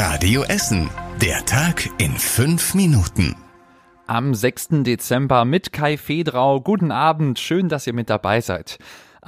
Radio Essen. Der Tag in fünf Minuten. Am 6. Dezember mit Kai Fedrau. Guten Abend. Schön, dass ihr mit dabei seid.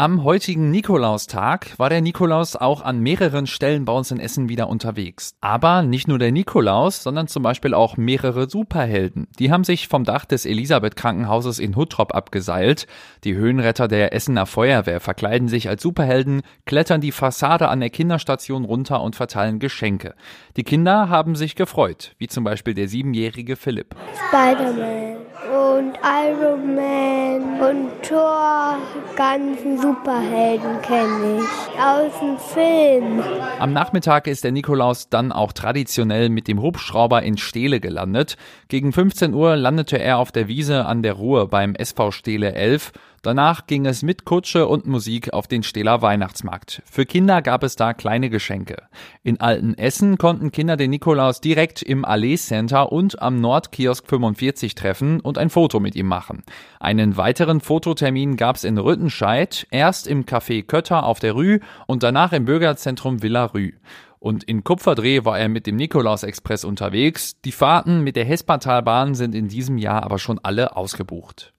Am heutigen Nikolaustag war der Nikolaus auch an mehreren Stellen bei uns in Essen wieder unterwegs. Aber nicht nur der Nikolaus, sondern zum Beispiel auch mehrere Superhelden. Die haben sich vom Dach des Elisabeth Krankenhauses in Huttrop abgeseilt. Die Höhenretter der Essener Feuerwehr verkleiden sich als Superhelden, klettern die Fassade an der Kinderstation runter und verteilen Geschenke. Die Kinder haben sich gefreut, wie zum Beispiel der siebenjährige Philipp. Spider-Man und Iron Man und Thor, ganzen Superhelden kenne ich aus dem Film. Am Nachmittag ist der Nikolaus dann auch traditionell mit dem Hubschrauber in Steele gelandet. Gegen 15 Uhr landete er auf der Wiese an der Ruhr beim SV Steele 11 Danach ging es mit Kutsche und Musik auf den Stähler Weihnachtsmarkt. Für Kinder gab es da kleine Geschenke. In Alten Essen konnten Kinder den Nikolaus direkt im Allee Center und am Nordkiosk 45 treffen und ein Foto mit ihm machen. Einen weiteren Fototermin gab es in Rüttenscheid, erst im Café Kötter auf der Rue und danach im Bürgerzentrum Villa Rue. Und in Kupferdreh war er mit dem Nikolaus Express unterwegs. Die Fahrten mit der Hespertalbahn sind in diesem Jahr aber schon alle ausgebucht.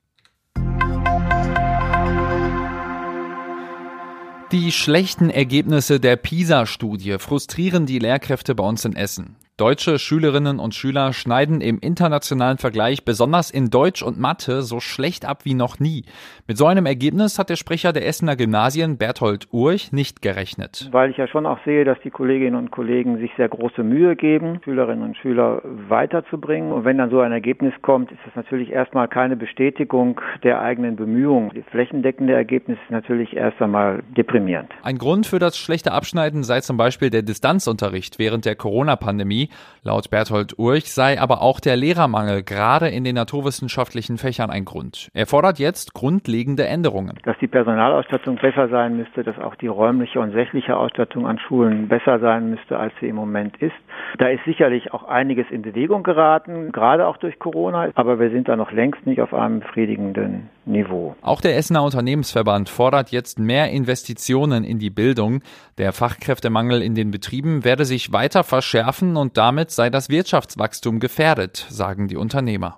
Die schlechten Ergebnisse der PISA-Studie frustrieren die Lehrkräfte bei uns in Essen. Deutsche Schülerinnen und Schüler schneiden im internationalen Vergleich besonders in Deutsch und Mathe so schlecht ab wie noch nie. Mit so einem Ergebnis hat der Sprecher der Essener Gymnasien Berthold Urch nicht gerechnet. Weil ich ja schon auch sehe, dass die Kolleginnen und Kollegen sich sehr große Mühe geben, Schülerinnen und Schüler weiterzubringen. Und wenn dann so ein Ergebnis kommt, ist das natürlich erstmal keine Bestätigung der eigenen Bemühungen. Das flächendeckende Ergebnis ist natürlich erst einmal deprimierend. Ein Grund für das schlechte Abschneiden sei zum Beispiel der Distanzunterricht während der Corona-Pandemie. Laut Berthold Urch sei aber auch der Lehrermangel gerade in den naturwissenschaftlichen Fächern ein Grund. Er fordert jetzt grundlegende Änderungen. Dass die Personalausstattung besser sein müsste, dass auch die räumliche und sächliche Ausstattung an Schulen besser sein müsste, als sie im Moment ist. Da ist sicherlich auch einiges in Bewegung geraten, gerade auch durch Corona, aber wir sind da noch längst nicht auf einem befriedigenden Niveau. Auch der Essener Unternehmensverband fordert jetzt mehr Investitionen in die Bildung. Der Fachkräftemangel in den Betrieben werde sich weiter verschärfen und damit sei das Wirtschaftswachstum gefährdet, sagen die Unternehmer.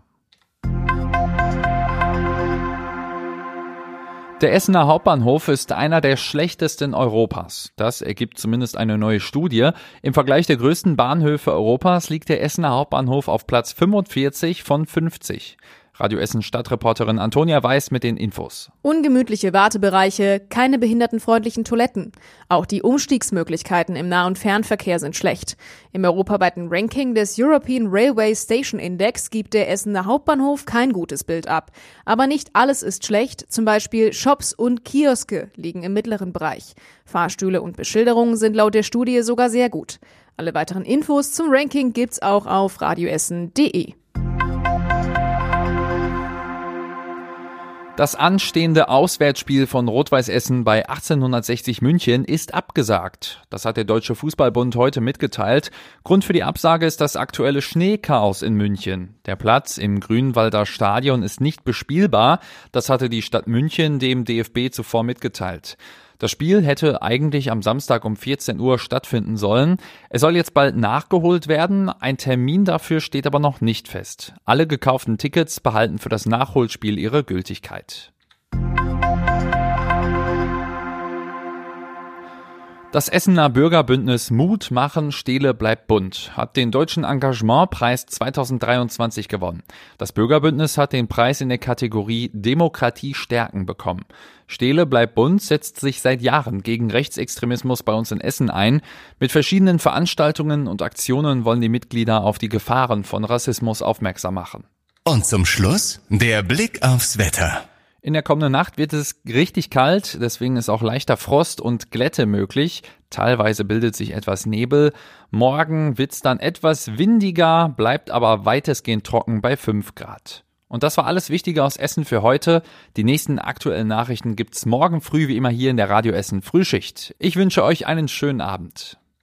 Der Essener Hauptbahnhof ist einer der schlechtesten Europas. Das ergibt zumindest eine neue Studie. Im Vergleich der größten Bahnhöfe Europas liegt der Essener Hauptbahnhof auf Platz 45 von 50. Radio Essen Stadtreporterin Antonia Weiß mit den Infos. Ungemütliche Wartebereiche, keine behindertenfreundlichen Toiletten. Auch die Umstiegsmöglichkeiten im Nah- und Fernverkehr sind schlecht. Im europaweiten Ranking des European Railway Station Index gibt der Essener Hauptbahnhof kein gutes Bild ab. Aber nicht alles ist schlecht. Zum Beispiel Shops und Kioske liegen im mittleren Bereich. Fahrstühle und Beschilderungen sind laut der Studie sogar sehr gut. Alle weiteren Infos zum Ranking gibt's auch auf radioessen.de. Das anstehende Auswärtsspiel von Rot-Weiß Essen bei 1860 München ist abgesagt. Das hat der Deutsche Fußballbund heute mitgeteilt. Grund für die Absage ist das aktuelle Schneechaos in München. Der Platz im Grünwalder Stadion ist nicht bespielbar. Das hatte die Stadt München dem DFB zuvor mitgeteilt. Das Spiel hätte eigentlich am Samstag um 14 Uhr stattfinden sollen. Es soll jetzt bald nachgeholt werden. Ein Termin dafür steht aber noch nicht fest. Alle gekauften Tickets behalten für das Nachholspiel ihre Gültigkeit. Das Essener Bürgerbündnis Mut machen, Stehle bleibt bunt hat den Deutschen Engagementpreis 2023 gewonnen. Das Bürgerbündnis hat den Preis in der Kategorie Demokratie stärken bekommen. Stehle bleibt bunt setzt sich seit Jahren gegen Rechtsextremismus bei uns in Essen ein. Mit verschiedenen Veranstaltungen und Aktionen wollen die Mitglieder auf die Gefahren von Rassismus aufmerksam machen. Und zum Schluss der Blick aufs Wetter. In der kommenden Nacht wird es richtig kalt, deswegen ist auch leichter Frost und Glätte möglich. Teilweise bildet sich etwas Nebel. Morgen wird's dann etwas windiger, bleibt aber weitestgehend trocken bei 5 Grad. Und das war alles Wichtige aus Essen für heute. Die nächsten aktuellen Nachrichten gibt's morgen früh wie immer hier in der Radio Essen Frühschicht. Ich wünsche euch einen schönen Abend.